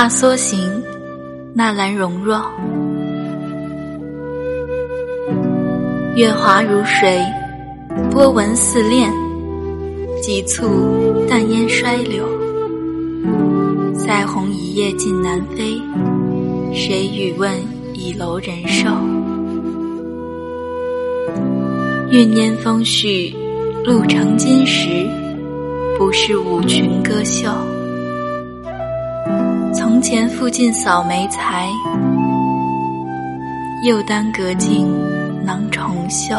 踏梭行，纳兰容若。月华如水，波纹似链，急促淡烟衰柳。塞鸿一夜尽南飞，谁与问倚楼人瘦？运烟风絮，露成金石，不是舞裙歌袖。门前附近扫眉才，又当隔镜囊重绣。